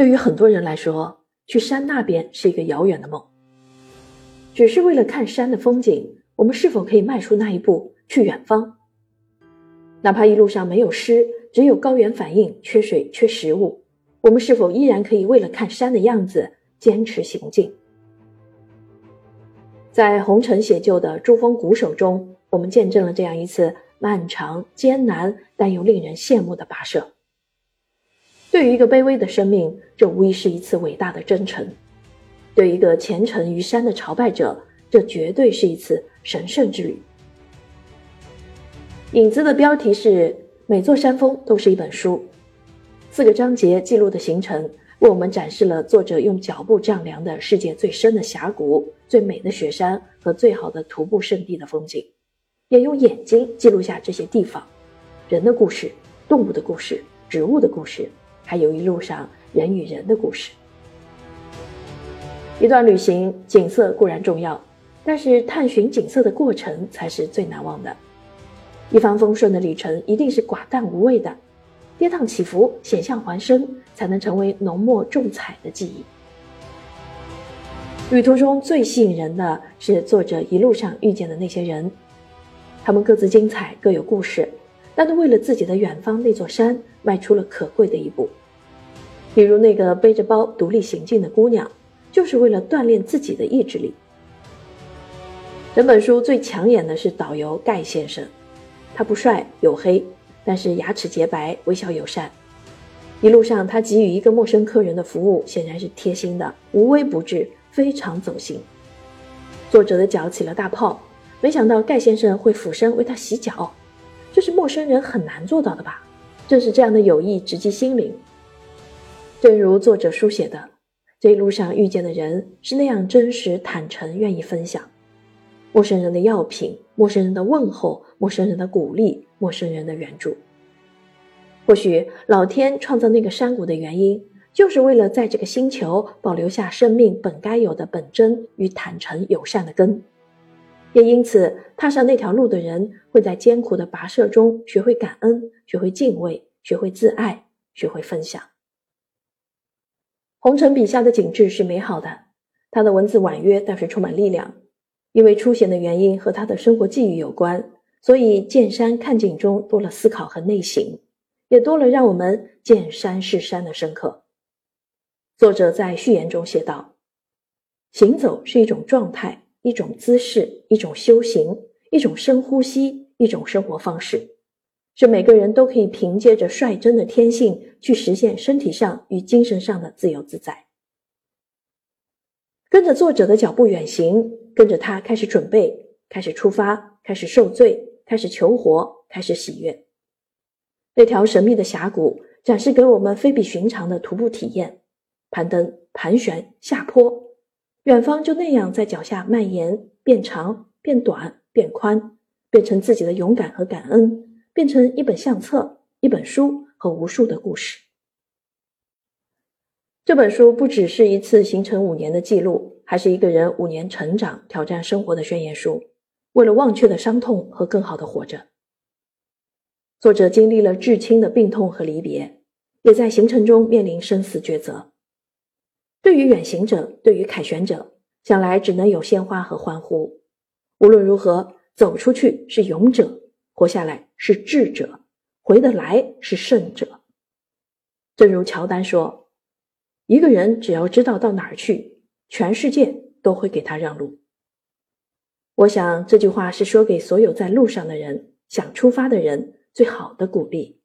对于很多人来说，去山那边是一个遥远的梦。只是为了看山的风景，我们是否可以迈出那一步去远方？哪怕一路上没有诗，只有高原反应、缺水、缺食物，我们是否依然可以为了看山的样子坚持行进？在红尘写就的珠峰鼓手中，我们见证了这样一次漫长、艰难但又令人羡慕的跋涉。对于一个卑微的生命，这无疑是一次伟大的征程；对一个虔诚于山的朝拜者，这绝对是一次神圣之旅。影子的标题是“每座山峰都是一本书”，四个章节记录的行程，为我们展示了作者用脚步丈量的世界最深的峡谷、最美的雪山和最好的徒步圣地的风景，也用眼睛记录下这些地方、人的故事、动物的故事、植物的故事。还有一路上人与人的故事。一段旅行，景色固然重要，但是探寻景色的过程才是最难忘的。一帆风顺的旅程一定是寡淡无味的，跌宕起伏、险象环生，才能成为浓墨重彩的记忆。旅途中最吸引人的是作者一路上遇见的那些人，他们各自精彩，各有故事，但都为了自己的远方那座山迈出了可贵的一步。比如那个背着包独立行进的姑娘，就是为了锻炼自己的意志力。整本书最抢眼的是导游盖先生，他不帅黝黑，但是牙齿洁白，微笑友善。一路上他给予一个陌生客人的服务，显然是贴心的，无微不至，非常走心。作者的脚起了大泡，没想到盖先生会俯身为他洗脚，这是陌生人很难做到的吧？正是这样的友谊直击心灵。正如作者书写的，这一路上遇见的人是那样真实、坦诚，愿意分享。陌生人的药品，陌生人的问候，陌生人的鼓励，陌生人的援助。或许老天创造那个山谷的原因，就是为了在这个星球保留下生命本该有的本真与坦诚、友善的根。也因此，踏上那条路的人会在艰苦的跋涉中学会感恩，学会敬畏，学会自爱，学会分享。红尘笔下的景致是美好的，他的文字婉约，但是充满力量。因为出险的原因和他的生活际遇有关，所以见山看景中多了思考和内省，也多了让我们见山是山的深刻。作者在序言中写道：“行走是一种状态，一种姿势，一种修行，一种深呼吸，一种生活方式。”是每个人都可以凭借着率真的天性去实现身体上与精神上的自由自在。跟着作者的脚步远行，跟着他开始准备，开始出发，开始受罪，开始求活，开始喜悦。那条神秘的峡谷展示给我们非比寻常的徒步体验：攀登、盘旋、下坡，远方就那样在脚下蔓延，变长、变短、变宽，变成自己的勇敢和感恩。变成一本相册、一本书和无数的故事。这本书不只是一次行程五年的记录，还是一个人五年成长、挑战生活的宣言书。为了忘却的伤痛和更好的活着，作者经历了至亲的病痛和离别，也在行程中面临生死抉择。对于远行者，对于凯旋者，想来只能有鲜花和欢呼。无论如何，走出去是勇者。活下来是智者，回得来是圣者。正如乔丹说：“一个人只要知道到哪儿去，全世界都会给他让路。”我想这句话是说给所有在路上的人、想出发的人最好的鼓励。